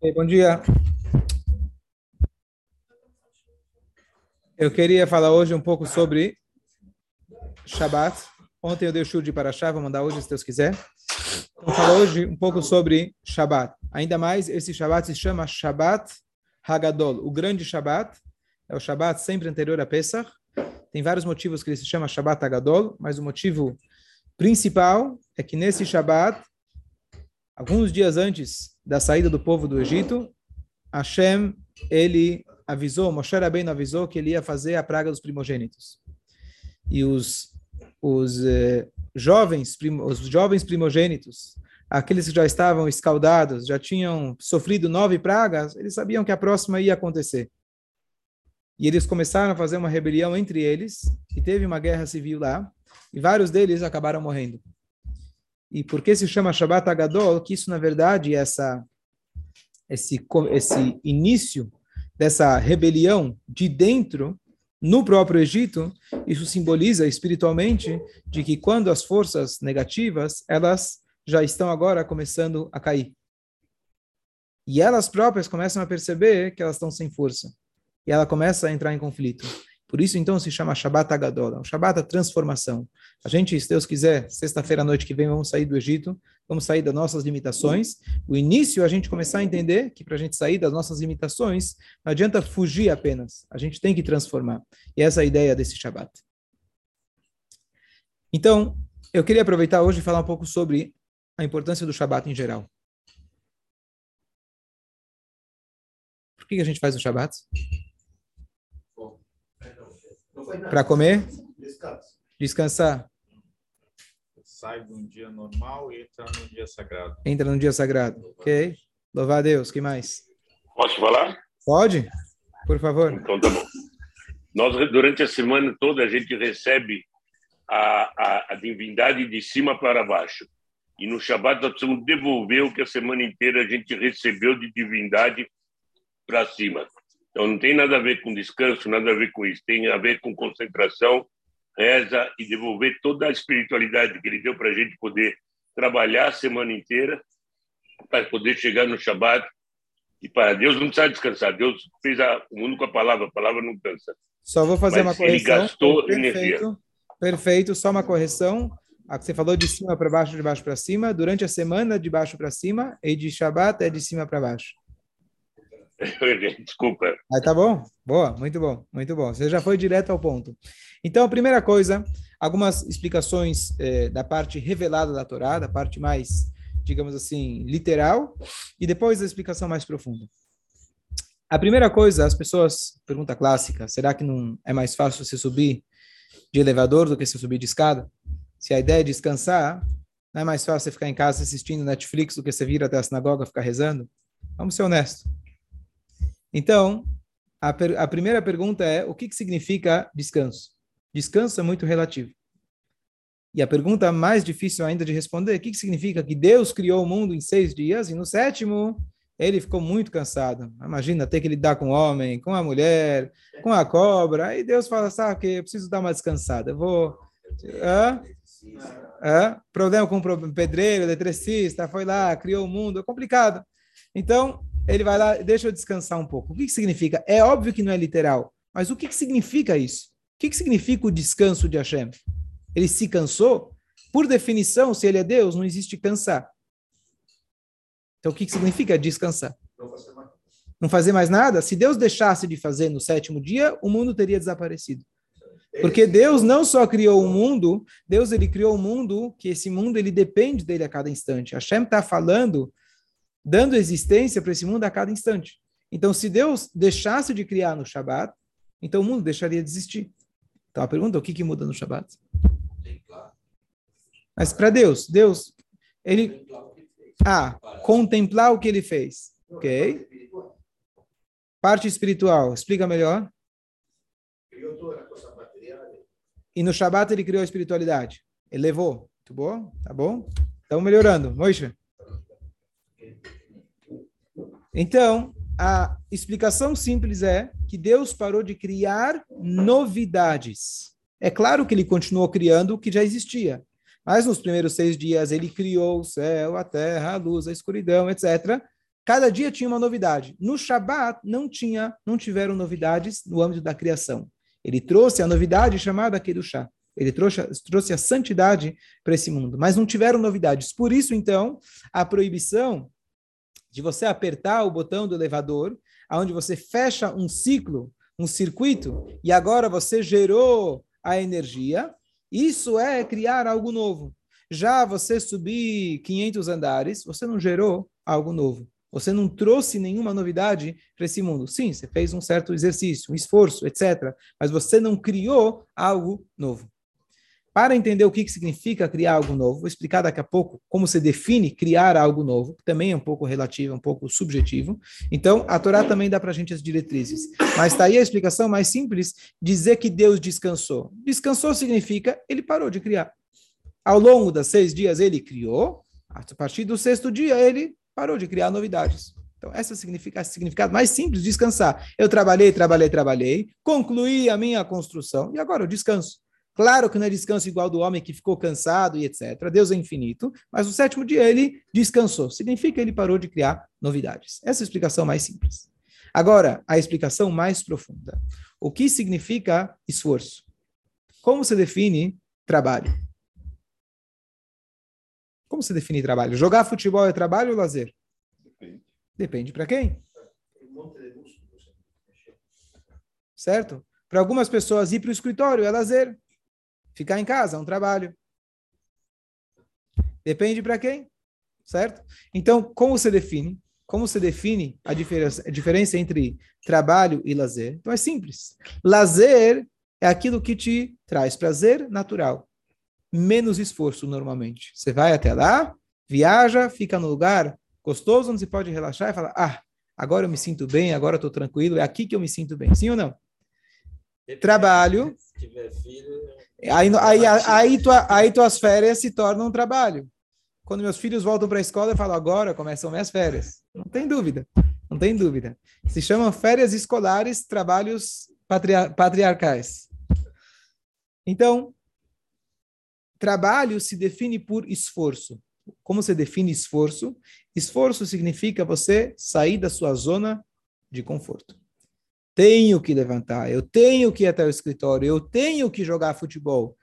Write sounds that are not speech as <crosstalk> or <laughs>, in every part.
Hey, bom dia. Eu queria falar hoje um pouco sobre Shabbat. Ontem eu dei o show de Paraxá, vou mandar hoje se Deus quiser. Vou falar hoje um pouco sobre Shabbat. Ainda mais, esse Shabbat se chama Shabbat Hagadol, o grande Shabbat. É o Shabbat sempre anterior a Pesach. Tem vários motivos que ele se chama Shabbat Hagadol, mas o motivo principal é que nesse Shabbat, alguns dias antes da saída do povo do Egito, Hashem, ele avisou, Moshe Rabbeinu avisou que ele ia fazer a praga dos primogênitos. E os, os eh, jovens, prim, os jovens primogênitos, aqueles que já estavam escaldados, já tinham sofrido nove pragas, eles sabiam que a próxima ia acontecer. E eles começaram a fazer uma rebelião entre eles, e teve uma guerra civil lá, e vários deles acabaram morrendo. E por que se chama Shabbat Agadol? Que isso, na verdade, essa, esse, esse início dessa rebelião de dentro, no próprio Egito, isso simboliza espiritualmente de que quando as forças negativas, elas já estão agora começando a cair. E elas próprias começam a perceber que elas estão sem força. E ela começa a entrar em conflito. Por isso, então, se chama Shabbat Agadola, o Shabbat da transformação. A gente, se Deus quiser, sexta-feira à noite que vem, vamos sair do Egito, vamos sair das nossas limitações. O início, a gente começar a entender que para a gente sair das nossas limitações, não adianta fugir apenas, a gente tem que transformar. E essa é a ideia desse Shabbat. Então, eu queria aproveitar hoje e falar um pouco sobre a importância do Shabbat em geral. Por que a gente faz o Shabbat? Para comer? Descansar. Sai de um dia normal e entra num dia sagrado. Entra num dia sagrado. Ok. Louvar a Deus. que mais? Posso falar? Pode? Por favor. Então tá bom. Nós, durante a semana toda, a gente recebe a, a, a divindade de cima para baixo. E no Shabat nós precisamos devolver o que a semana inteira a gente recebeu de divindade para cima. Então não tem nada a ver com descanso, nada a ver com isso. Tem a ver com concentração, reza e devolver toda a espiritualidade que ele deu para a gente poder trabalhar a semana inteira para poder chegar no Shabat. E para Deus não precisa descansar. Deus fez a, o mundo com a palavra, a palavra não cansa. Só vou fazer Mas uma correção. Ele gastou perfeito, energia. Perfeito, só uma correção. A que você falou de cima para baixo, de baixo para cima. Durante a semana, de baixo para cima. E de Shabat é de cima para baixo. <laughs> Desculpa. Aí tá bom? Boa, muito bom, muito bom. Você já foi direto ao ponto. Então, a primeira coisa, algumas explicações eh, da parte revelada da Torá, da parte mais, digamos assim, literal, e depois a explicação mais profunda. A primeira coisa, as pessoas, pergunta clássica, será que não é mais fácil você subir de elevador do que você subir de escada? Se a ideia é descansar, não é mais fácil você ficar em casa assistindo Netflix do que você vir até a sinagoga ficar rezando? Vamos ser honestos. Então, a, per a primeira pergunta é: o que, que significa descanso? Descanso é muito relativo. E a pergunta mais difícil ainda de responder: o que, que significa que Deus criou o mundo em seis dias e no sétimo ele ficou muito cansado? Imagina ter que lidar com o homem, com a mulher, com a cobra. Aí Deus fala: sabe que eu preciso dar uma descansada. Eu vou. Hã? Hã? Problema com o pedreiro, eletricista, foi lá, criou o mundo. É complicado. Então, ele vai lá, deixa eu descansar um pouco. O que, que significa? É óbvio que não é literal, mas o que, que significa isso? O que, que significa o descanso de Hashem? Ele se cansou? Por definição, se ele é Deus, não existe cansar. Então, o que, que significa descansar? Não fazer mais nada? Se Deus deixasse de fazer no sétimo dia, o mundo teria desaparecido. Porque Deus não só criou o mundo, Deus ele criou o mundo, que esse mundo ele depende dele a cada instante. Hashem está falando dando existência para esse mundo a cada instante. Então, se Deus deixasse de criar no Shabat, então o mundo deixaria de existir. Então, a pergunta é o que, que muda no Shabat? Mas para Deus, Deus, ele... Ah, contemplar o que ele fez. Ok? Parte espiritual, explica melhor. E no Shabat ele criou a espiritualidade. Elevou. Muito bom? Tá bom? Estamos melhorando. Moishe? Então, a explicação simples é que Deus parou de criar novidades. É claro que ele continuou criando o que já existia, mas nos primeiros seis dias ele criou o céu, a terra, a luz, a escuridão, etc. Cada dia tinha uma novidade. No Shabat não tinha, não tiveram novidades no âmbito da criação. Ele trouxe a novidade chamada Kedushá. Ele trouxe, trouxe a santidade para esse mundo, mas não tiveram novidades. Por isso, então, a proibição de você apertar o botão do elevador, aonde você fecha um ciclo, um circuito, e agora você gerou a energia, isso é criar algo novo. Já você subir 500 andares, você não gerou algo novo. Você não trouxe nenhuma novidade para esse mundo. Sim, você fez um certo exercício, um esforço, etc. Mas você não criou algo novo. Para entender o que, significa criar algo novo, vou explicar daqui a pouco como se define criar algo novo, que também é um pouco relativo, um pouco subjetivo. Então, a Torá também dá para a gente as diretrizes. Mas está aí a explicação mais simples, dizer que Deus descansou. Descansou significa ele parou de criar. Ao longo dos seis dias ele criou, a partir do sexto dia ele parou de criar novidades. Então, esse é o significado mais simples, descansar. Eu trabalhei, trabalhei, trabalhei, concluí a minha construção e agora eu descanso. Claro que não é descanso igual do homem que ficou cansado e etc. Deus é infinito, mas no sétimo dia ele descansou. Significa que ele parou de criar novidades. Essa é a explicação mais simples. Agora, a explicação mais profunda. O que significa esforço? Como se define trabalho? Como se define trabalho? Jogar futebol é trabalho ou lazer? Depende. Depende para quem? Certo? Para algumas pessoas, ir para o escritório é lazer. Ficar em casa é um trabalho. Depende para quem? Certo? Então, como se define? Como se define a diferença, a diferença entre trabalho e lazer? Então, é simples. Lazer é aquilo que te traz prazer natural menos esforço normalmente. Você vai até lá, viaja, fica no lugar gostoso, onde você pode relaxar e falar: ah, agora eu me sinto bem, agora eu estou tranquilo, é aqui que eu me sinto bem. Sim ou não? Depende. Trabalho. Se tiver filho. Aí, aí, aí, tua, aí tuas férias se tornam um trabalho. Quando meus filhos voltam para a escola, eu falo: agora começam minhas férias. Não tem dúvida. Não tem dúvida. Se chamam férias escolares, trabalhos patriar patriarcais. Então, Trabalho se define por esforço. Como se define esforço? Esforço significa você sair da sua zona de conforto. Tenho que levantar, eu tenho que ir até o escritório, eu tenho que jogar futebol.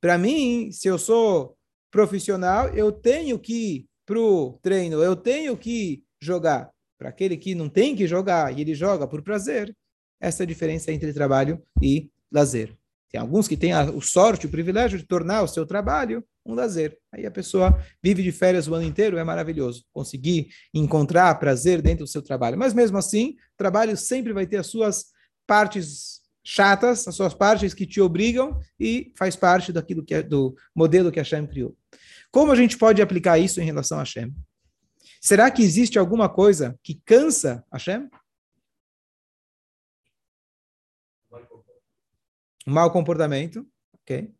Para mim, se eu sou profissional, eu tenho que ir para o treino, eu tenho que jogar. Para aquele que não tem que jogar e ele joga por prazer, essa é a diferença entre trabalho e lazer. Tem alguns que têm a, o sorte, o privilégio de tornar o seu trabalho um lazer. Aí a pessoa vive de férias o ano inteiro, é maravilhoso. Conseguir encontrar prazer dentro do seu trabalho. Mas mesmo assim, trabalho sempre vai ter as suas partes chatas, as suas partes que te obrigam e faz parte daquilo que é do modelo que a Hashem criou. Como a gente pode aplicar isso em relação a Hashem? Será que existe alguma coisa que cansa Hashem? um mau comportamento, ok?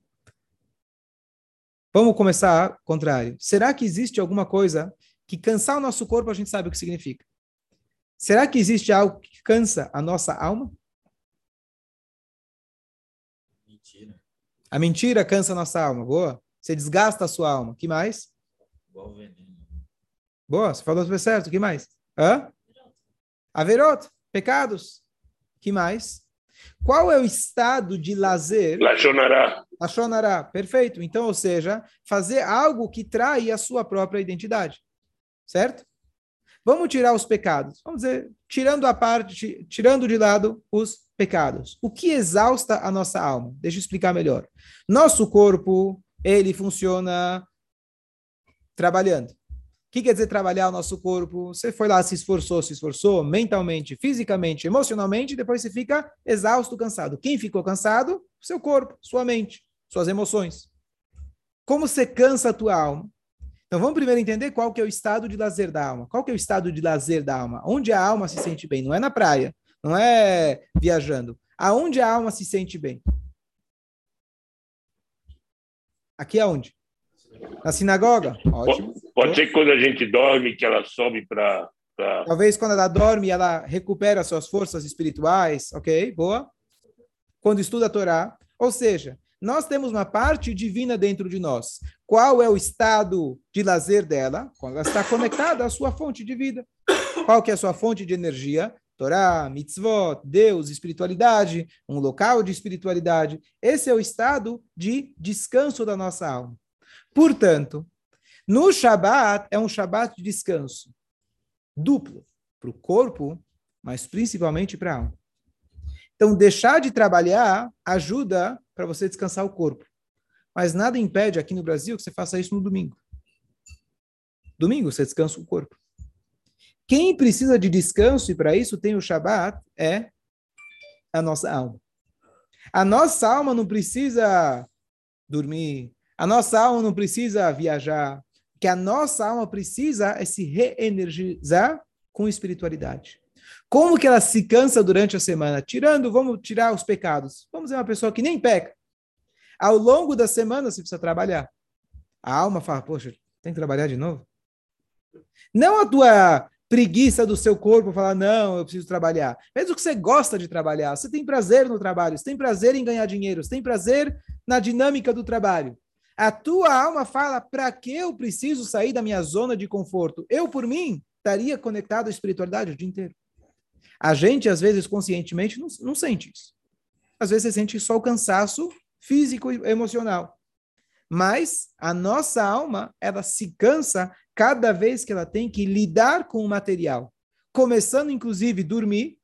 Vamos começar contrário. Será que existe alguma coisa que cansar o nosso corpo a gente sabe o que significa? Será que existe algo que cansa a nossa alma? Mentira. A mentira cansa a nossa alma. Boa. Você desgasta a sua alma. que mais? Igual veneno. Boa, você falou certo. que mais? Hã? Averot. Pecados. que mais? Qual é o estado de lazer? Lachonará. Lachonará, perfeito. Então, ou seja, fazer algo que trai a sua própria identidade. Certo? Vamos tirar os pecados. Vamos dizer, tirando a parte, tirando de lado os pecados. O que exausta a nossa alma? Deixa eu explicar melhor. Nosso corpo, ele funciona trabalhando que quer dizer trabalhar o nosso corpo? Você foi lá, se esforçou, se esforçou mentalmente, fisicamente, emocionalmente, depois você fica exausto, cansado. Quem ficou cansado? Seu corpo, sua mente, suas emoções. Como você cansa a tua alma? Então vamos primeiro entender qual que é o estado de lazer da alma. Qual que é o estado de lazer da alma? Onde a alma se sente bem? Não é na praia, não é viajando. Aonde a alma se sente bem? Aqui aonde? Na sinagoga? Ótimo. Pode ser que quando a gente dorme, que ela sobe para. Pra... Talvez quando ela dorme, ela recupera suas forças espirituais, ok? Boa. Quando estuda a Torá. Ou seja, nós temos uma parte divina dentro de nós. Qual é o estado de lazer dela? Quando ela está conectada à sua fonte de vida. Qual que é a sua fonte de energia? Torá, mitzvot, Deus, espiritualidade, um local de espiritualidade. Esse é o estado de descanso da nossa alma. Portanto, no Shabat é um Shabat de descanso duplo para o corpo, mas principalmente para a alma. Então, deixar de trabalhar ajuda para você descansar o corpo. Mas nada impede aqui no Brasil que você faça isso no domingo. Domingo você descansa o corpo. Quem precisa de descanso, e para isso tem o Shabat, é a nossa alma. A nossa alma não precisa dormir, a nossa alma não precisa viajar. Que a nossa alma precisa é se reenergizar com espiritualidade. Como que ela se cansa durante a semana? Tirando, vamos tirar os pecados. Vamos ver uma pessoa que nem peca. Ao longo da semana você precisa trabalhar. A alma fala, poxa, tem que trabalhar de novo? Não a tua preguiça do seu corpo falar, não, eu preciso trabalhar. Mesmo que você gosta de trabalhar, você tem prazer no trabalho, você tem prazer em ganhar dinheiro, você tem prazer na dinâmica do trabalho. A tua alma fala, para que eu preciso sair da minha zona de conforto? Eu, por mim, estaria conectado à espiritualidade o dia inteiro. A gente, às vezes, conscientemente, não, não sente isso. Às vezes, sente só o cansaço físico e emocional. Mas a nossa alma, ela se cansa cada vez que ela tem que lidar com o material. Começando, inclusive, dormir,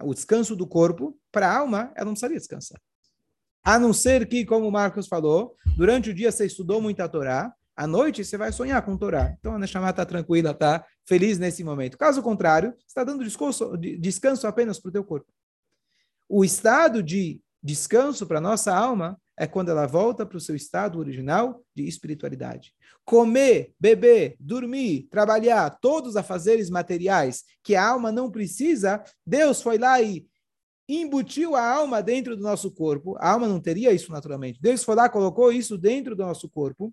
o descanso do corpo, para a alma, ela não precisaria descansar. A não ser que, como o Marcos falou, durante o dia você estudou muita Torá, à noite você vai sonhar com Torá. Então a Neshama está tranquila, está feliz nesse momento. Caso contrário, está dando descanso, descanso apenas para o teu corpo. O estado de descanso para nossa alma é quando ela volta para o seu estado original de espiritualidade. Comer, beber, dormir, trabalhar, todos os afazeres materiais que a alma não precisa, Deus foi lá e embutiu a alma dentro do nosso corpo. A alma não teria isso naturalmente. Deus foi lá, colocou isso dentro do nosso corpo,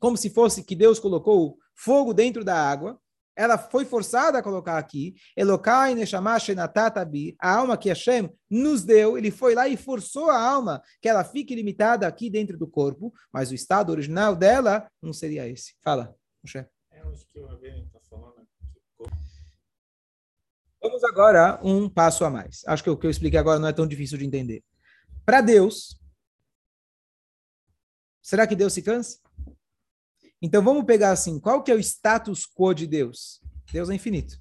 como se fosse que Deus colocou fogo dentro da água ela foi forçada a colocar aqui, Elokai Neshama Shenatatabi, a alma que Hashem nos deu, ele foi lá e forçou a alma que ela fique limitada aqui dentro do corpo, mas o estado original dela não seria esse. Fala, Moshe. É que o. Vamos agora um passo a mais. Acho que o que eu expliquei agora não é tão difícil de entender. Para Deus, será que Deus se cansa? Então vamos pegar assim, qual que é o status quo de Deus? Deus é infinito.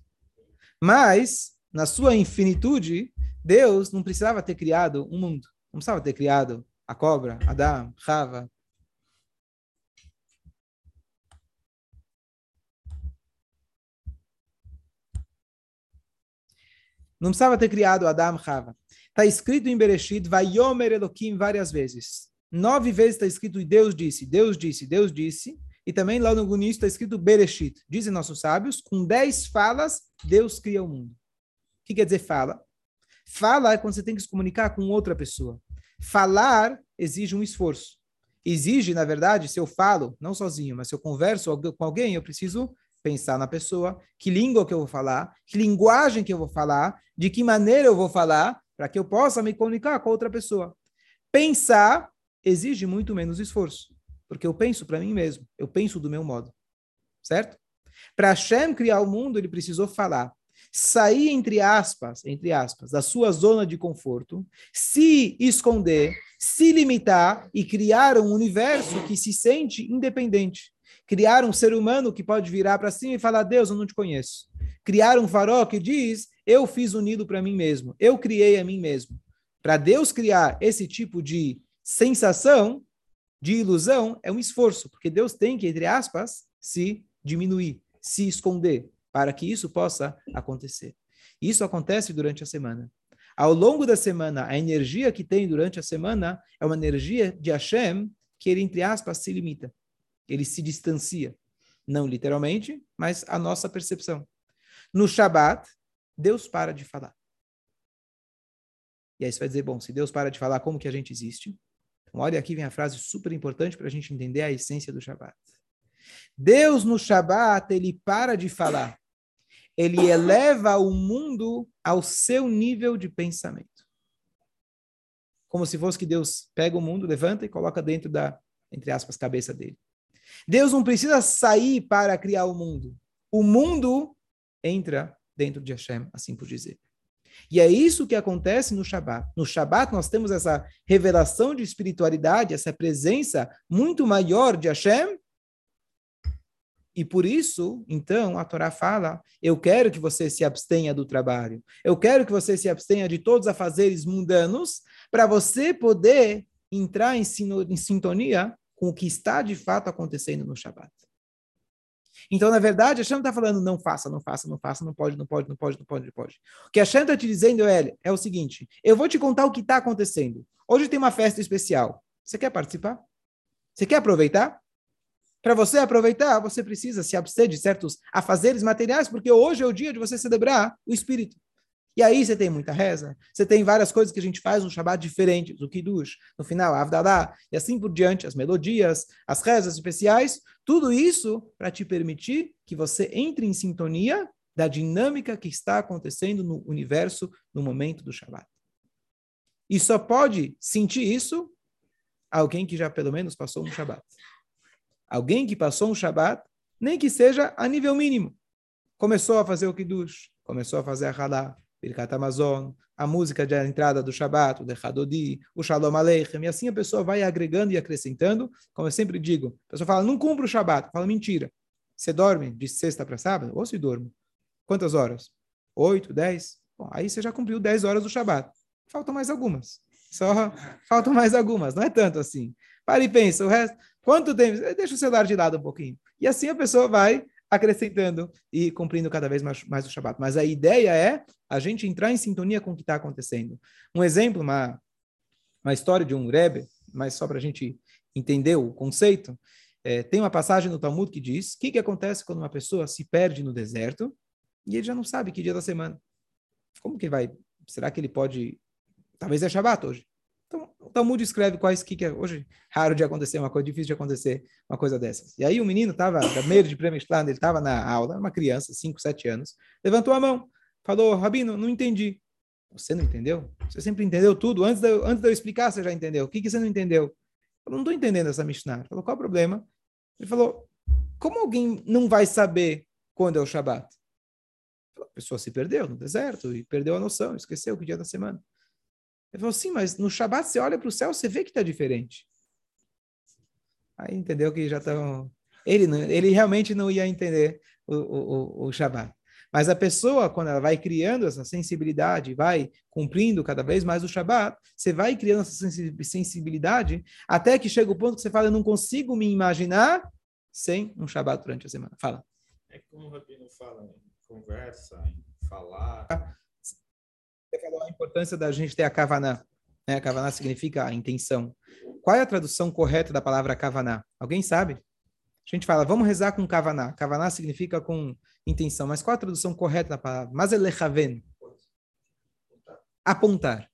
Mas, na sua infinitude, Deus não precisava ter criado um mundo. Não precisava ter criado a cobra, Adão, Rava. Não precisava ter criado Adão, Rava. Está escrito em Bereshit, vai Yomer Elohim várias vezes. Nove vezes está escrito e Deus disse, Deus disse, Deus disse. E também lá no início está escrito Bereshit. Dizem nossos sábios, com dez falas, Deus cria o mundo. O que quer dizer fala? Fala é quando você tem que se comunicar com outra pessoa. Falar exige um esforço. Exige, na verdade, se eu falo, não sozinho, mas se eu converso com alguém, eu preciso pensar na pessoa, que língua que eu vou falar, que linguagem que eu vou falar, de que maneira eu vou falar, para que eu possa me comunicar com outra pessoa. Pensar exige muito menos esforço porque eu penso para mim mesmo, eu penso do meu modo. Certo? Para Hashem criar o mundo, ele precisou falar. Sair, entre aspas, entre aspas, da sua zona de conforto, se esconder, se limitar e criar um universo que se sente independente. Criar um ser humano que pode virar para cima e falar: Deus, eu não te conheço. Criar um farol que diz: Eu fiz o nido para mim mesmo, eu criei a mim mesmo. Para Deus criar esse tipo de sensação, de ilusão é um esforço, porque Deus tem que, entre aspas, se diminuir, se esconder, para que isso possa acontecer. Isso acontece durante a semana. Ao longo da semana, a energia que tem durante a semana é uma energia de Hashem que ele, entre aspas, se limita. Ele se distancia. Não literalmente, mas a nossa percepção. No Shabat, Deus para de falar. E aí você vai dizer, bom, se Deus para de falar, como que a gente existe? Então, olha aqui vem a frase super importante para a gente entender a essência do Shabat. Deus no Shabat, ele para de falar. Ele eleva o mundo ao seu nível de pensamento. Como se fosse que Deus pega o mundo, levanta e coloca dentro da, entre aspas, cabeça dele. Deus não precisa sair para criar o mundo. O mundo entra dentro de Hashem, assim por dizer. E é isso que acontece no Shabat. No Shabat nós temos essa revelação de espiritualidade, essa presença muito maior de Hashem. E por isso, então, a Torá fala: eu quero que você se abstenha do trabalho, eu quero que você se abstenha de todos os afazeres mundanos, para você poder entrar em, em sintonia com o que está de fato acontecendo no Shabat. Então, na verdade, Hashem está falando, não faça, não faça, não faça, não pode, não pode, não pode, não pode, não pode. O que Hashem está te dizendo, é, é o seguinte, eu vou te contar o que está acontecendo. Hoje tem uma festa especial. Você quer participar? Você quer aproveitar? Para você aproveitar, você precisa se abster de certos afazeres materiais, porque hoje é o dia de você celebrar o Espírito. E aí você tem muita reza, você tem várias coisas que a gente faz no Shabbat diferentes, o Kiddush, no final, a Avdalá, e assim por diante, as melodias, as rezas especiais, tudo isso para te permitir que você entre em sintonia da dinâmica que está acontecendo no universo no momento do Shabbat. E só pode sentir isso alguém que já pelo menos passou um Shabbat. Alguém que passou um Shabbat, nem que seja a nível mínimo. Começou a fazer o Kiddush, começou a fazer a Halá, Birkat Amazon, a música de entrada do Shabbat, o Dechadodi, o Shalom Aleichem, e assim a pessoa vai agregando e acrescentando, como eu sempre digo, a pessoa fala, não cumpre o Shabbat, fala mentira. Você dorme de sexta para sábado? Ou se dorme? Quantas horas? Oito, dez? Bom, aí você já cumpriu dez horas do Shabbat. Faltam mais algumas. Só <laughs> faltam mais algumas, não é tanto assim. Para e pensa, o resto, quanto tempo? Deixa o celular de lado um pouquinho. E assim a pessoa vai acrescentando e cumprindo cada vez mais, mais o Shabat. Mas a ideia é a gente entrar em sintonia com o que está acontecendo. Um exemplo, uma, uma história de um Rebbe, mas só para a gente entender o conceito, é, tem uma passagem no Talmud que diz o que, que acontece quando uma pessoa se perde no deserto e ele já não sabe que dia da semana. Como que vai? Será que ele pode... Talvez é Shabat hoje. Talmud escreve quais que, que é hoje raro de acontecer, uma coisa difícil de acontecer, uma coisa dessas. E aí o menino estava, meio de Premistland, ele estava na aula, uma criança, 5, 7 anos, levantou a mão, falou, Rabino, não entendi. Você não entendeu? Você sempre entendeu tudo? Antes de eu, antes de eu explicar, você já entendeu. O que, que você não entendeu? Eu não estou entendendo essa Mishnah. Falou, qual o problema? Ele falou, como alguém não vai saber quando é o Shabat? A pessoa se perdeu no deserto e perdeu a noção, esqueceu que dia da semana. Ele falou, sim, mas no Shabat você olha para o céu, você vê que está diferente. Aí entendeu que já estão... Ele, ele realmente não ia entender o, o, o, o Shabat. Mas a pessoa, quando ela vai criando essa sensibilidade, vai cumprindo cada vez mais o Shabat, você vai criando essa sensibilidade, até que chega o ponto que você fala, eu não consigo me imaginar sem um Shabat durante a semana. Fala. É como o Rabino fala, em conversa, em falar. Você falou a importância da gente ter a kavaná. Né? Kavaná significa a intenção. Qual é a tradução correta da palavra kavaná? Alguém sabe? A gente fala, vamos rezar com kavaná. Kavaná significa com intenção. Mas qual a tradução correta da palavra? Mas elechaven. Apontar.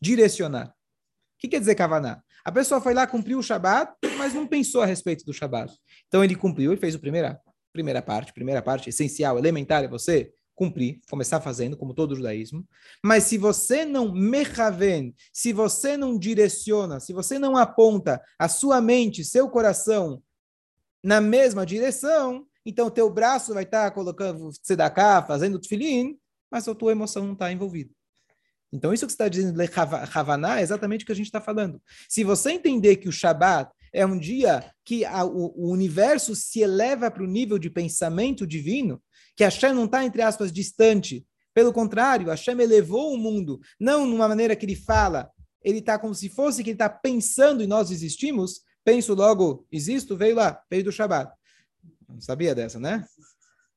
Direcionar. O que quer dizer kavaná? A pessoa foi lá, cumpriu o Shabat, mas não pensou a respeito do Shabat. Então ele cumpriu, ele fez a primeira, primeira parte, primeira parte essencial, elementar é você cumprir, começar fazendo, como todo judaísmo. Mas se você não mechaven, se você não direciona, se você não aponta a sua mente, seu coração na mesma direção, então o teu braço vai estar colocando tzedakah, fazendo tefilim, mas a tua emoção não está envolvida. Então, isso que você está dizendo, Havaná, é exatamente o que a gente está falando. Se você entender que o Shabat é um dia que a, o, o universo se eleva para o nível de pensamento divino, que Hashem não está, entre aspas, distante. Pelo contrário, Hashem elevou o mundo, não numa maneira que ele fala, ele está como se fosse que ele está pensando e nós existimos, penso logo, existo, veio lá, veio do Shabat. Não sabia dessa, né?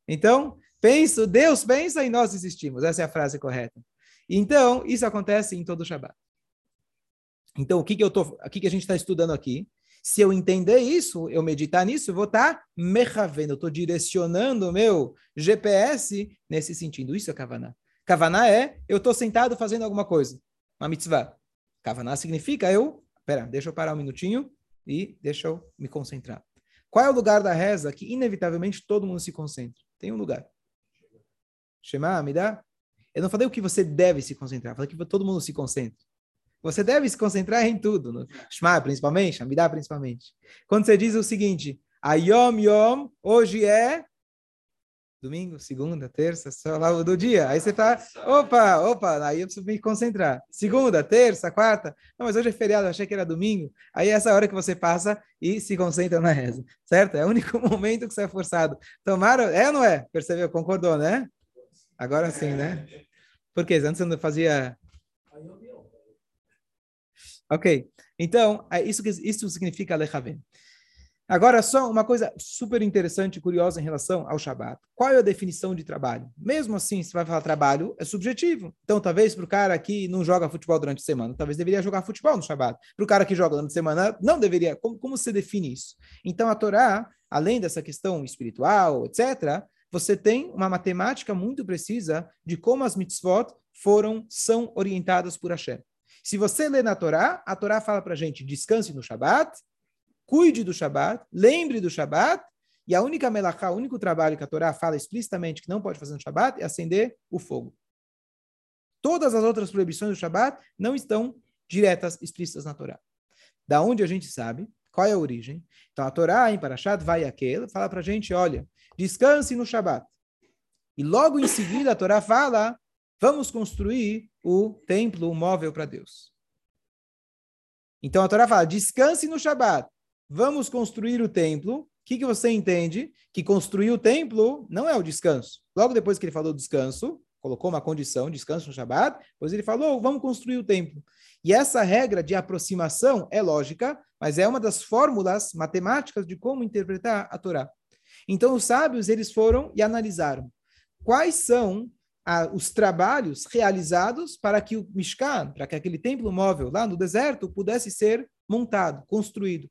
Então, penso, Deus pensa e nós existimos. Essa é a frase correta. Então, isso acontece em todo o Shabat. Então, o que, que, eu tô, o que, que a gente está estudando aqui? Se eu entender isso, eu meditar nisso, eu vou estar tá mechavendo, eu estou direcionando o meu GPS nesse sentido. Isso é kavaná. Kavaná é eu estou sentado fazendo alguma coisa, uma mitzvah. Kavaná significa eu, pera, deixa eu parar um minutinho e deixa eu me concentrar. Qual é o lugar da reza que inevitavelmente todo mundo se concentra? Tem um lugar. Shema, me dá? Eu não falei o que você deve se concentrar, falei que todo mundo se concentra. Você deve se concentrar em tudo, no Shema principalmente, Amidá principalmente. Quando você diz o seguinte, Ayom Yom, hoje é domingo, segunda, terça, só lá do dia. Aí você fala, opa, opa, aí eu preciso me concentrar. Segunda, terça, quarta. Não, mas hoje é feriado, eu achei que era domingo. Aí é essa hora que você passa e se concentra na reza, certo? É o único <laughs> momento que você é forçado. Tomaram, é ou não é? Percebeu? Concordou, né? Agora sim, né? Porque antes você não fazia... Ok, então, é isso, isso significa Lechavem. Agora, só uma coisa super interessante e curiosa em relação ao Shabat. Qual é a definição de trabalho? Mesmo assim, se vai falar trabalho, é subjetivo. Então, talvez para o cara que não joga futebol durante a semana, talvez deveria jogar futebol no Shabat. Para o cara que joga durante a semana, não deveria. Como, como você define isso? Então, a Torá, além dessa questão espiritual, etc., você tem uma matemática muito precisa de como as mitzvot foram, são orientadas por Hashem. Se você lê na Torá, a Torá fala para a gente, descanse no Shabat, cuide do Shabat, lembre do Shabat, e a única melachá, o único trabalho que a Torá fala explicitamente que não pode fazer no Shabat é acender o fogo. Todas as outras proibições do Shabat não estão diretas, explícitas na Torá. Da onde a gente sabe qual é a origem? Então a Torá em Parashat vai aquele fala para a gente, olha, descanse no Shabat. E logo em seguida a Torá fala, vamos construir o templo, o móvel para Deus. Então a Torá fala, descanse no Shabat vamos construir o templo. O que, que você entende? Que construir o templo não é o descanso. Logo depois que ele falou descanso, colocou uma condição, descanso no Shabat, depois ele falou, vamos construir o templo. E essa regra de aproximação é lógica, mas é uma das fórmulas matemáticas de como interpretar a Torá. Então os sábios eles foram e analisaram quais são ah, os trabalhos realizados para que o Mishkan, para que aquele templo móvel lá no deserto pudesse ser montado, construído.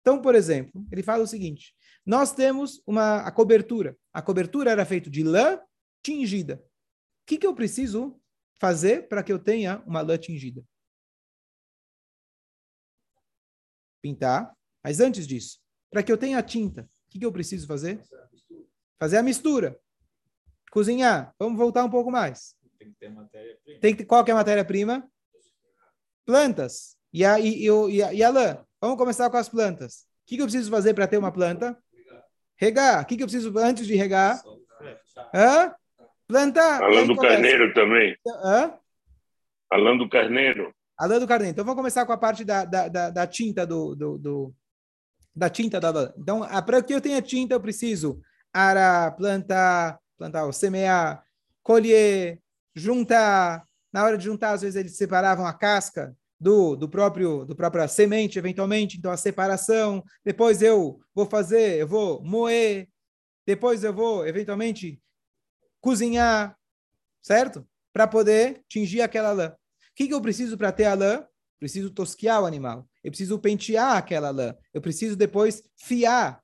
Então, por exemplo, ele fala o seguinte: nós temos uma a cobertura. A cobertura era feita de lã tingida. O que, que eu preciso fazer para que eu tenha uma lã tingida? Pintar. Mas antes disso, para que eu tenha tinta, o que, que eu preciso fazer? Fazer a mistura. Cozinhar. Vamos voltar um pouco mais. Tem que ter matéria-prima. Tem que, qual que é a matéria-prima? Plantas. E a, e, e, a, e a lã? Vamos começar com as plantas. O que, que eu preciso fazer para ter uma planta? Regar. O que, que eu preciso antes de regar? Hã? Plantar. Falando do carneiro também. Hã? Falando do carneiro. Alã do carneiro. Então vamos começar com a parte da, da, da, da tinta do, do, do, da tinta da lã. Então, para que eu tenha tinta, eu preciso arar, plantar, plantar, semear, colher, juntar. Na hora de juntar, às vezes eles separavam a casca do, do próprio do própria semente, eventualmente, então a separação. Depois eu vou fazer, eu vou moer. Depois eu vou, eventualmente, cozinhar, certo? Para poder tingir aquela lã. O que, que eu preciso para ter a lã? Preciso tosquiar o animal. Eu preciso pentear aquela lã. Eu preciso depois fiar.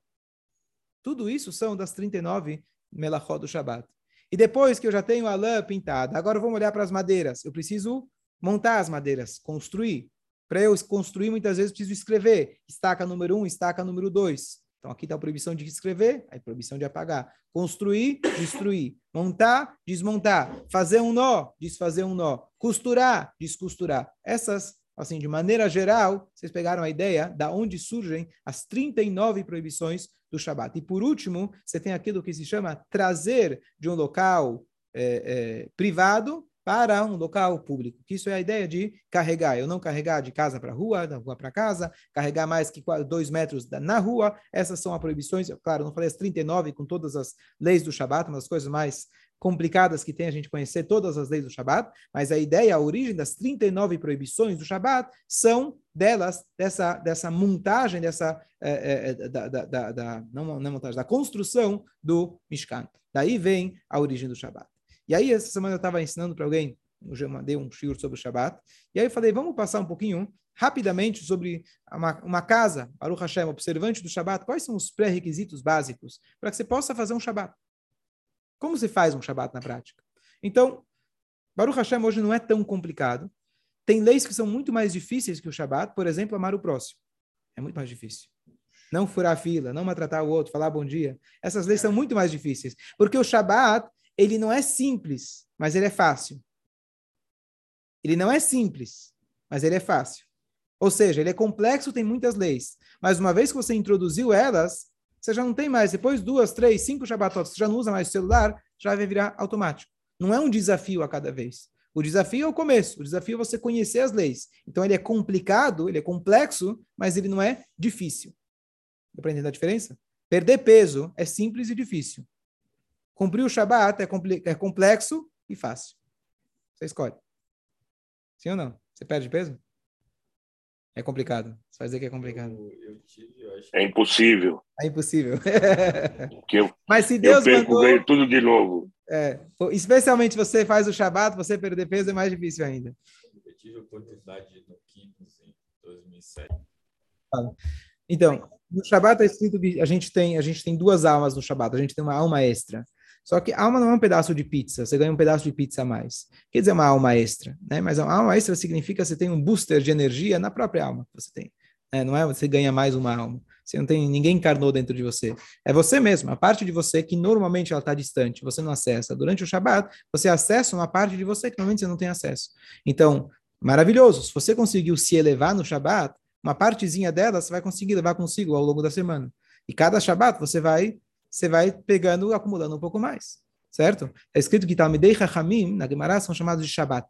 Tudo isso são das 39 melachot do Shabat. E depois que eu já tenho a lã pintada, agora vamos olhar para as madeiras. Eu preciso montar as madeiras, construir. Para eu construir, muitas vezes preciso escrever. Estaca número um, estaca número dois. Então aqui está a proibição de escrever, a proibição de apagar. Construir, destruir. Montar, desmontar. Fazer um nó, desfazer um nó. Costurar, descosturar. Essas, assim, de maneira geral, vocês pegaram a ideia da onde surgem as 39 proibições do Shabat. E por último, você tem aquilo que se chama trazer de um local é, é, privado para um local público. Que isso é a ideia de carregar. Eu não carregar de casa para rua, da rua para casa, carregar mais que dois metros na rua. Essas são as proibições. Claro, não falei as 39 com todas as leis do Shabat, uma das coisas mais complicadas que tem a gente conhecer todas as leis do Shabat, mas a ideia, a origem das 39 proibições do Shabat são delas, dessa, dessa montagem, dessa, é, é, da, da, da, não, não montagem, da construção do Mishkan. Daí vem a origem do Shabat. E aí, essa semana eu estava ensinando para alguém, eu mandei um shiur sobre o Shabat, e aí eu falei, vamos passar um pouquinho, rapidamente, sobre uma, uma casa, Baruch Hashem, observante do Shabat, quais são os pré-requisitos básicos para que você possa fazer um Shabat? Como se faz um Shabat na prática? Então, Baruch Hashem hoje não é tão complicado, tem leis que são muito mais difíceis que o Shabat, por exemplo, amar o próximo. É muito mais difícil. Não furar a fila, não maltratar o outro, falar bom dia. Essas leis são muito mais difíceis. Porque o Shabat ele não é simples, mas ele é fácil. Ele não é simples, mas ele é fácil. Ou seja, ele é complexo, tem muitas leis. Mas uma vez que você introduziu elas, você já não tem mais, depois duas, três, cinco Shabbatot, você já não usa mais o celular, já vai virar automático. Não é um desafio a cada vez. O desafio é o começo, o desafio é você conhecer as leis. Então ele é complicado, ele é complexo, mas ele não é difícil. Dá para entender a diferença? Perder peso é simples e difícil. Cumprir o Shabat é, é complexo e fácil. Você escolhe. Sim ou não? Você perde peso? É complicado. Você vai dizer que é complicado. Eu, eu tive, eu é impossível. É impossível. <laughs> eu, Mas se Deus eu perco, mandou... tudo de novo. É, especialmente você faz o Shabat, você perder peso é mais difícil ainda. Eu tive a oportunidade no Kings em 2007. Então, no Shabat é escrito que a gente tem a gente tem duas almas no Shabat. A gente tem uma alma extra. Só que alma não é um pedaço de pizza, você ganha um pedaço de pizza a mais. Quer dizer, uma alma extra, né? Mas a alma extra significa que você tem um booster de energia na própria alma que você tem. É, não é você ganha mais uma alma. Você não tem ninguém encarnou dentro de você. É você mesmo, a parte de você que normalmente ela está distante, você não acessa. Durante o Shabat, você acessa uma parte de você que normalmente você não tem acesso. Então, maravilhoso. Se você conseguiu se elevar no Shabat, uma partezinha dela você vai conseguir levar consigo ao longo da semana. E cada Shabat você vai você vai pegando, acumulando um pouco mais, certo? É escrito que Talmidei Chachamim, na Gemara, são chamados de Shabat.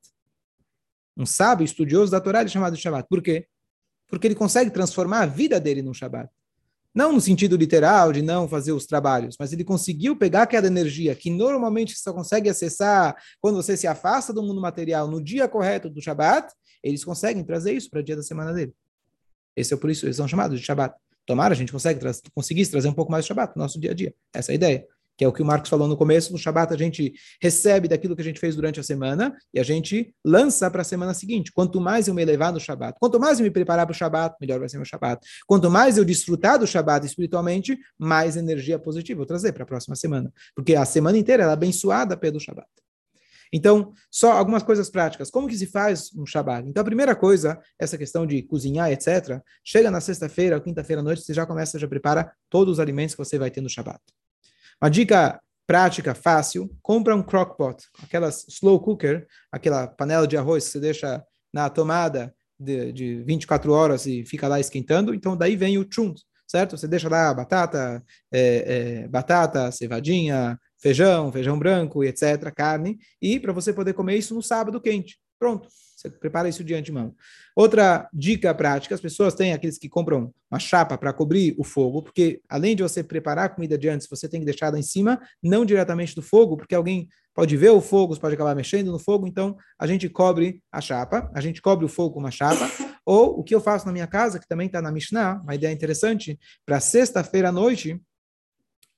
Um sábio estudioso da Torá é chamado de Shabat. Por quê? Porque ele consegue transformar a vida dele num Shabat. Não no sentido literal de não fazer os trabalhos, mas ele conseguiu pegar aquela energia que normalmente só consegue acessar quando você se afasta do mundo material no dia correto do Shabat, eles conseguem trazer isso para o dia da semana dele. Esse é por isso eles são chamados de Shabat. Tomara a gente consegue tra conseguisse trazer um pouco mais de Shabat no nosso dia a dia. Essa é a ideia. Que é o que o Marcos falou no começo, no Shabat a gente recebe daquilo que a gente fez durante a semana e a gente lança para a semana seguinte. Quanto mais eu me elevar no Shabat, quanto mais eu me preparar para o Shabat, melhor vai ser meu Shabat. Quanto mais eu desfrutar do Shabat espiritualmente, mais energia positiva eu trazer para a próxima semana. Porque a semana inteira ela é abençoada pelo Shabat. Então, só algumas coisas práticas. Como que se faz um Shabbat? Então, a primeira coisa, essa questão de cozinhar, etc. Chega na sexta-feira ou quinta-feira à noite, você já começa, já prepara todos os alimentos que você vai ter no Shabbat. Uma dica prática, fácil, compra um crockpot, aquelas slow cooker, aquela panela de arroz que você deixa na tomada de, de 24 horas e fica lá esquentando. Então, daí vem o chunt, certo? Você deixa lá batata, é, é, batata, cevadinha, feijão, feijão branco e etc., carne, e para você poder comer isso no sábado quente. Pronto, você prepara isso de antemão. Outra dica prática: as pessoas têm aqueles que compram uma chapa para cobrir o fogo, porque além de você preparar a comida de antes, você tem que deixar lá em cima, não diretamente do fogo, porque alguém pode ver o fogo, pode acabar mexendo no fogo, então a gente cobre a chapa, a gente cobre o fogo com uma chapa, <coughs> ou o que eu faço na minha casa, que também está na Mishnah, uma ideia interessante, para sexta-feira à noite,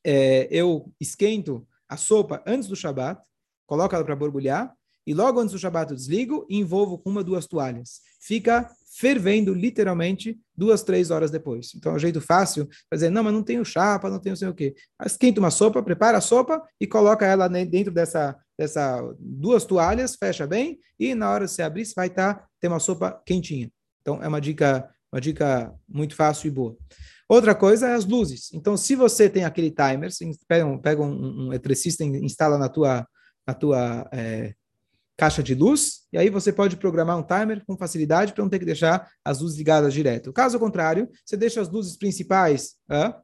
é, eu esquento a sopa antes do Shabat, coloco ela para borbulhar, e logo antes do Shabat eu desligo e envolvo com uma, duas toalhas. Fica fervendo, literalmente, duas, três horas depois. Então é um jeito fácil fazer, não, mas não tenho chapa, não tenho sei o quê. Esquenta uma sopa, prepara a sopa e coloca ela dentro dessa, dessa duas toalhas, fecha bem, e na hora de você abrir, você vai estar, tá, ter uma sopa quentinha. Então é uma dica, uma dica muito fácil e boa. Outra coisa é as luzes. Então, se você tem aquele timer, pega um, pega um, um eletricista e instala na tua, na tua é, caixa de luz, e aí você pode programar um timer com facilidade para não ter que deixar as luzes ligadas direto. Caso contrário, você deixa as luzes principais. Hã? Né?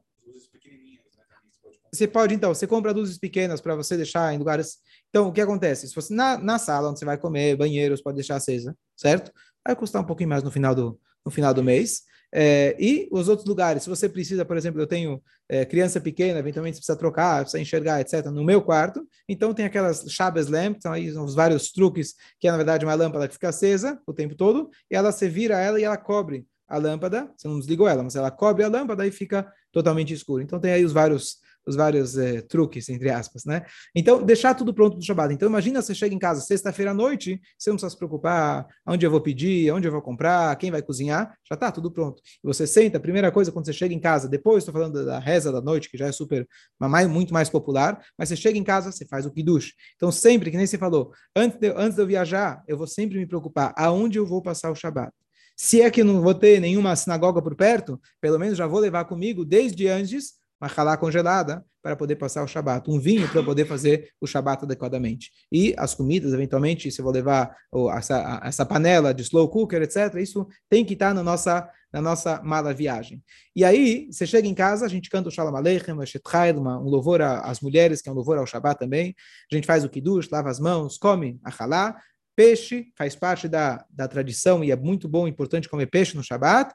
Você pode, então, você compra luzes pequenas para você deixar em lugares. Então, o que acontece? Se você na, na sala onde você vai comer, banheiros, pode deixar acesa, certo? Vai custar um pouquinho mais no final do, no final do mês. É, e os outros lugares, se você precisa, por exemplo, eu tenho é, criança pequena, eventualmente precisa trocar, precisa enxergar, etc., no meu quarto, então tem aquelas chaves lamp, são aí os vários truques, que é na verdade uma lâmpada que fica acesa o tempo todo, e ela se vira ela e ela cobre a lâmpada, você não desligou ela, mas ela cobre a lâmpada e fica totalmente escuro. Então tem aí os vários os vários é, truques, entre aspas, né? Então, deixar tudo pronto do Shabbat. Então, imagina você chega em casa sexta-feira à noite, você não precisa se preocupar onde eu vou pedir, onde eu vou comprar, quem vai cozinhar, já está tudo pronto. E você senta, a primeira coisa, quando você chega em casa, depois estou falando da reza da noite, que já é super, mais, muito mais popular, mas você chega em casa, você faz o kiddush. Então, sempre, que nem você falou, antes de, antes de eu viajar, eu vou sempre me preocupar aonde eu vou passar o Shabbat. Se é que não vou ter nenhuma sinagoga por perto, pelo menos já vou levar comigo desde antes uma halá congelada para poder passar o Shabat, um vinho para poder fazer o Shabat adequadamente. E as comidas, eventualmente, se eu vou levar essa, essa panela de slow cooker, etc., isso tem que estar na nossa, na nossa mala viagem. E aí, você chega em casa, a gente canta o Shalom Aleichem, um louvor às mulheres, que é um louvor ao Shabat também. A gente faz o Kiddush, lava as mãos, come a halá, Peixe faz parte da, da tradição e é muito bom, importante comer peixe no Shabat.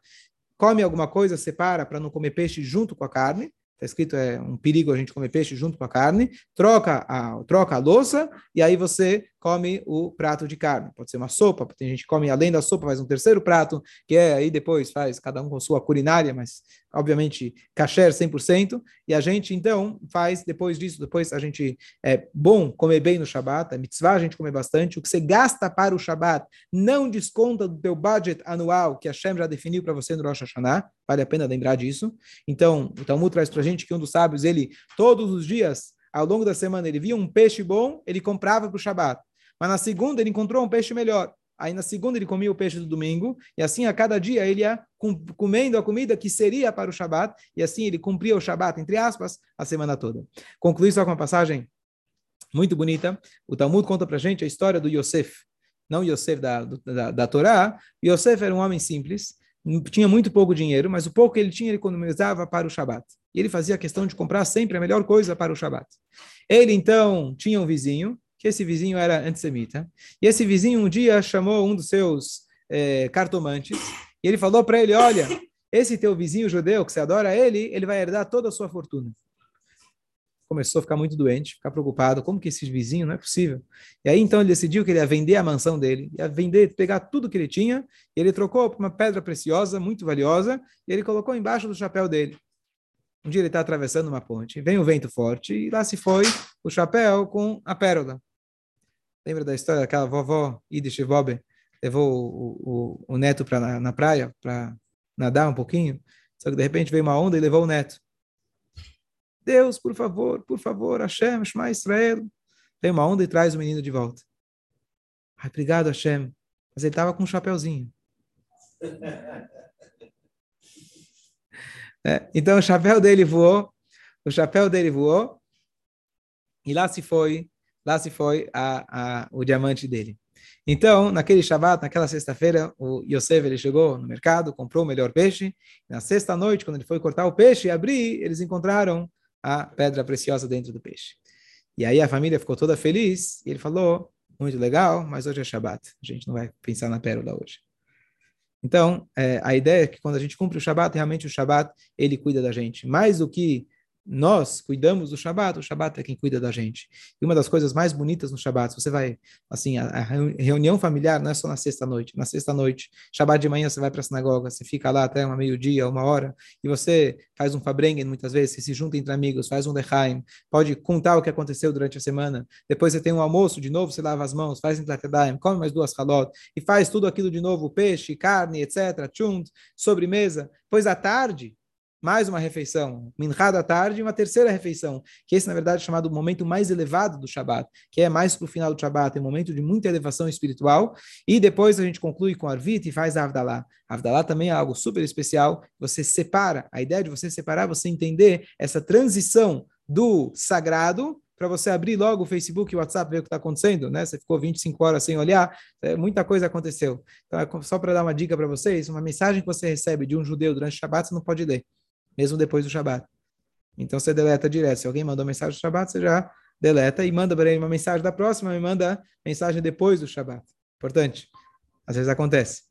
Come alguma coisa, separa para não comer peixe junto com a carne. Está escrito, é um perigo a gente comer peixe junto com a carne. Troca a, troca a louça e aí você come o prato de carne. Pode ser uma sopa, tem gente que come além da sopa, faz um terceiro prato, que é aí depois faz cada um com sua culinária, mas obviamente kasher 100%. E a gente então faz depois disso, depois a gente é bom comer bem no Shabat, é mitzvah a gente comer bastante. O que você gasta para o Shabat não desconta do teu budget anual que a Hashem já definiu para você no Rosh Hashanah. Vale a pena lembrar disso. Então, o Talmud traz para a gente que um dos sábios, ele todos os dias ao longo da semana ele via um peixe bom, ele comprava para o Shabat. Mas na segunda ele encontrou um peixe melhor. Aí na segunda ele comia o peixe do domingo, e assim a cada dia ele ia comendo a comida que seria para o Shabat, e assim ele cumpria o Shabat, entre aspas, a semana toda. Concluí só com uma passagem muito bonita. O Talmud conta para gente a história do Yosef, não Yosef da, da, da Torá. Yosef era um homem simples, tinha muito pouco dinheiro, mas o pouco que ele tinha ele economizava para o Shabat. E ele fazia questão de comprar sempre a melhor coisa para o Shabat. Ele então tinha um vizinho que esse vizinho era antissemita. E esse vizinho um dia chamou um dos seus é, cartomantes e ele falou para ele: Olha, esse teu vizinho judeu, que você adora ele, ele vai herdar toda a sua fortuna. Começou a ficar muito doente, ficar preocupado: como que esse vizinho não é possível? E aí então ele decidiu que ele ia vender a mansão dele, ia vender, pegar tudo que ele tinha, e ele trocou por uma pedra preciosa, muito valiosa, e ele colocou embaixo do chapéu dele. Um dia ele está atravessando uma ponte, vem um vento forte, e lá se foi o chapéu com a pérola. Lembra da história daquela vovó Yiddish Bob levou o, o, o neto para na, na praia para nadar um pouquinho? Só que de repente veio uma onda e levou o neto. Deus, por favor, por favor, Hashem, Shema Israel. Vem uma onda e traz o menino de volta. Ai, obrigado, Hashem. Mas ele estava com um chapéuzinho. <laughs> É, então o chapéu dele voou, o chapéu dele voou, e lá se foi lá se foi a, a, o diamante dele. Então, naquele Shabat, naquela sexta-feira, o Yosef ele chegou no mercado, comprou o melhor peixe. Na sexta noite, quando ele foi cortar o peixe e abrir, eles encontraram a pedra preciosa dentro do peixe. E aí a família ficou toda feliz e ele falou: muito legal, mas hoje é Shabat. A gente não vai pensar na pérola hoje. Então, é, a ideia é que quando a gente cumpre o Shabat, realmente o Shabat ele cuida da gente. Mais do que nós cuidamos do Shabat, o Shabat é quem cuida da gente. E uma das coisas mais bonitas no Shabat, você vai, assim, a, a reunião familiar não é só na sexta-noite. Na sexta-noite, Shabat de manhã você vai para a sinagoga, você fica lá até uma meio-dia, uma hora, e você faz um Fabrengen muitas vezes, você se junta entre amigos, faz um Lechaim, pode contar o que aconteceu durante a semana. Depois você tem um almoço, de novo você lava as mãos, faz um Tlakedaim, come mais duas halot, e faz tudo aquilo de novo, peixe, carne, etc., chunt, sobremesa. Depois à tarde, mais uma refeição, minchá da tarde e uma terceira refeição, que esse, na verdade, é chamado o momento mais elevado do Shabat, que é mais para o final do Shabat, é um momento de muita elevação espiritual, e depois a gente conclui com Arvit e faz a Avdalá. Avdalá também é algo super especial, você separa, a ideia de você separar, você entender essa transição do sagrado para você abrir logo o Facebook e o WhatsApp, ver o que está acontecendo, né? Você ficou 25 horas sem olhar, é, muita coisa aconteceu. Então, é só para dar uma dica para vocês, uma mensagem que você recebe de um judeu durante o Shabat, você não pode ler mesmo depois do Shabat. Então você deleta direto. Se alguém mandou mensagem do Shabat, você já deleta e manda para ele uma mensagem da próxima e manda mensagem depois do Shabat. Importante. Às vezes acontece.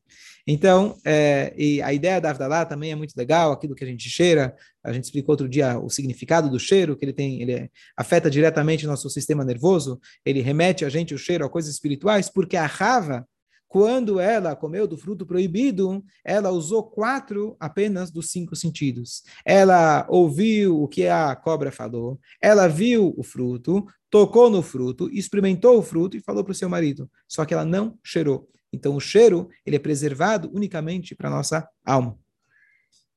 Então, é, e a ideia da Avdalá também é muito legal, aquilo que a gente cheira, a gente explicou outro dia o significado do cheiro, que ele tem, ele é, afeta diretamente o nosso sistema nervoso, ele remete a gente o cheiro a coisas espirituais, porque a rava, quando ela comeu do fruto proibido, ela usou quatro apenas dos cinco sentidos. Ela ouviu o que a cobra falou, ela viu o fruto, tocou no fruto, experimentou o fruto e falou para o seu marido. Só que ela não cheirou. Então, o cheiro ele é preservado unicamente para a nossa alma.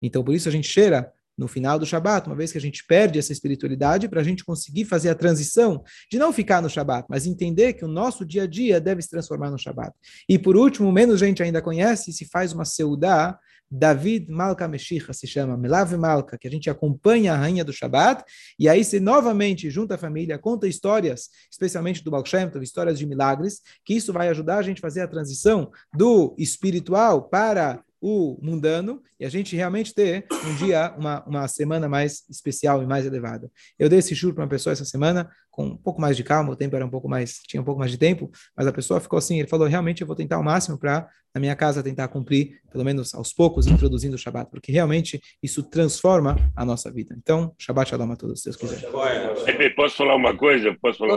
Então, por isso a gente cheira no final do Shabat, uma vez que a gente perde essa espiritualidade, para a gente conseguir fazer a transição de não ficar no Shabat, mas entender que o nosso dia a dia deve se transformar no Shabat. E por último, menos gente ainda conhece, se faz uma seudá, David Malka Meshicha se chama, Melav Malka, que a gente acompanha a rainha do Shabat, e aí se novamente junta a família, conta histórias, especialmente do Baal Shem histórias de milagres, que isso vai ajudar a gente a fazer a transição do espiritual para o mundano e a gente realmente ter um dia, uma, uma semana mais especial e mais elevada. Eu dei esse churro para uma pessoa essa semana com um pouco mais de calma, o tempo era um pouco mais, tinha um pouco mais de tempo, mas a pessoa ficou assim, ele falou, realmente eu vou tentar o máximo para, na minha casa, tentar cumprir, pelo menos aos poucos, introduzindo o Shabat, porque realmente isso transforma a nossa vida. Então, Shabat Shalom a todos, se Deus quiser. Posso falar uma coisa? Posso falar